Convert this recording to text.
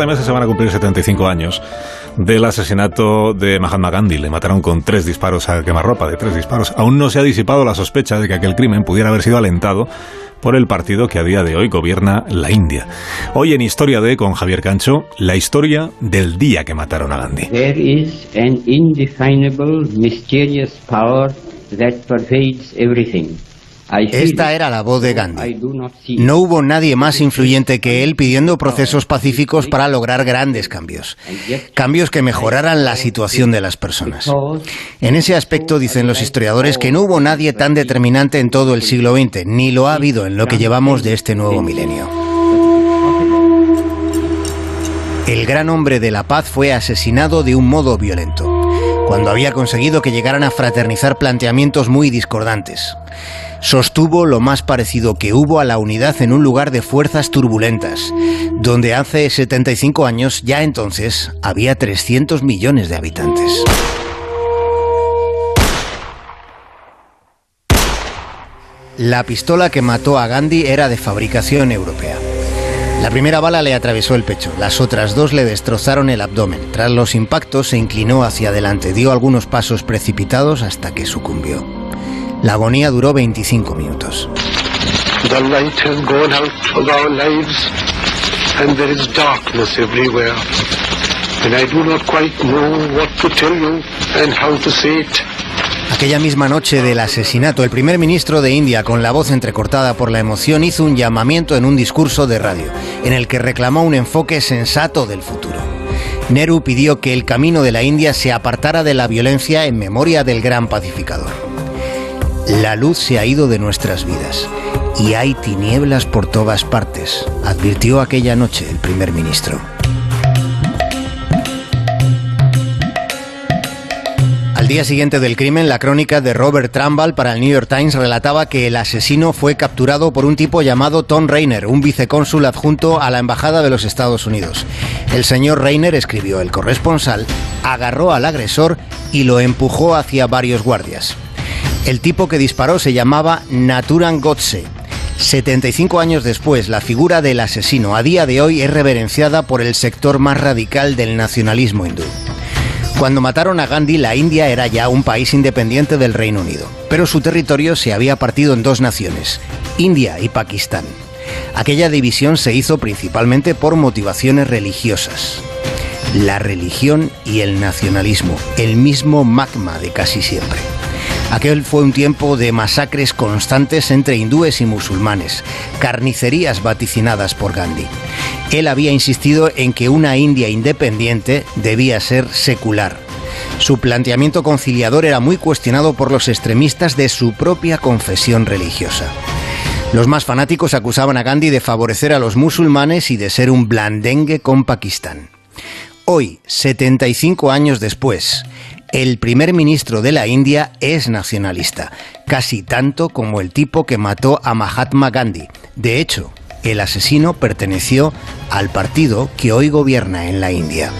De meses se van a cumplir 75 años del asesinato de Mahatma Gandhi. Le mataron con tres disparos a quemarropa, de tres disparos. Aún no se ha disipado la sospecha de que aquel crimen pudiera haber sido alentado por el partido que a día de hoy gobierna la India. Hoy en Historia de con Javier Cancho, la historia del día que mataron a Gandhi. There is an indefinable, mysterious power that pervades everything. Esta era la voz de Gandhi. No hubo nadie más influyente que él pidiendo procesos pacíficos para lograr grandes cambios. Cambios que mejoraran la situación de las personas. En ese aspecto dicen los historiadores que no hubo nadie tan determinante en todo el siglo XX, ni lo ha habido en lo que llevamos de este nuevo milenio. El gran hombre de la paz fue asesinado de un modo violento, cuando había conseguido que llegaran a fraternizar planteamientos muy discordantes sostuvo lo más parecido que hubo a la unidad en un lugar de fuerzas turbulentas, donde hace 75 años ya entonces había 300 millones de habitantes. La pistola que mató a Gandhi era de fabricación europea. La primera bala le atravesó el pecho, las otras dos le destrozaron el abdomen. Tras los impactos se inclinó hacia adelante, dio algunos pasos precipitados hasta que sucumbió. La agonía duró 25 minutos. And there is darkness everywhere. And I do not quite know what to tell you and how to say it. Aquella misma noche del asesinato, el primer ministro de India, con la voz entrecortada por la emoción, hizo un llamamiento en un discurso de radio, en el que reclamó un enfoque sensato del futuro. Nehru pidió que el camino de la India se apartara de la violencia en memoria del gran pacificador. La luz se ha ido de nuestras vidas y hay tinieblas por todas partes, advirtió aquella noche el primer ministro. Día siguiente del crimen, la crónica de Robert Trumbull para el New York Times relataba que el asesino fue capturado por un tipo llamado Tom Rainer, un vicecónsul adjunto a la Embajada de los Estados Unidos. El señor Rainer, escribió el corresponsal, agarró al agresor y lo empujó hacia varios guardias. El tipo que disparó se llamaba Naturan Godse. 75 años después, la figura del asesino a día de hoy es reverenciada por el sector más radical del nacionalismo hindú. Cuando mataron a Gandhi, la India era ya un país independiente del Reino Unido, pero su territorio se había partido en dos naciones, India y Pakistán. Aquella división se hizo principalmente por motivaciones religiosas. La religión y el nacionalismo, el mismo magma de casi siempre. Aquel fue un tiempo de masacres constantes entre hindúes y musulmanes, carnicerías vaticinadas por Gandhi. Él había insistido en que una India independiente debía ser secular. Su planteamiento conciliador era muy cuestionado por los extremistas de su propia confesión religiosa. Los más fanáticos acusaban a Gandhi de favorecer a los musulmanes y de ser un blandengue con Pakistán. Hoy, 75 años después, el primer ministro de la India es nacionalista, casi tanto como el tipo que mató a Mahatma Gandhi. De hecho, el asesino perteneció al partido que hoy gobierna en la India.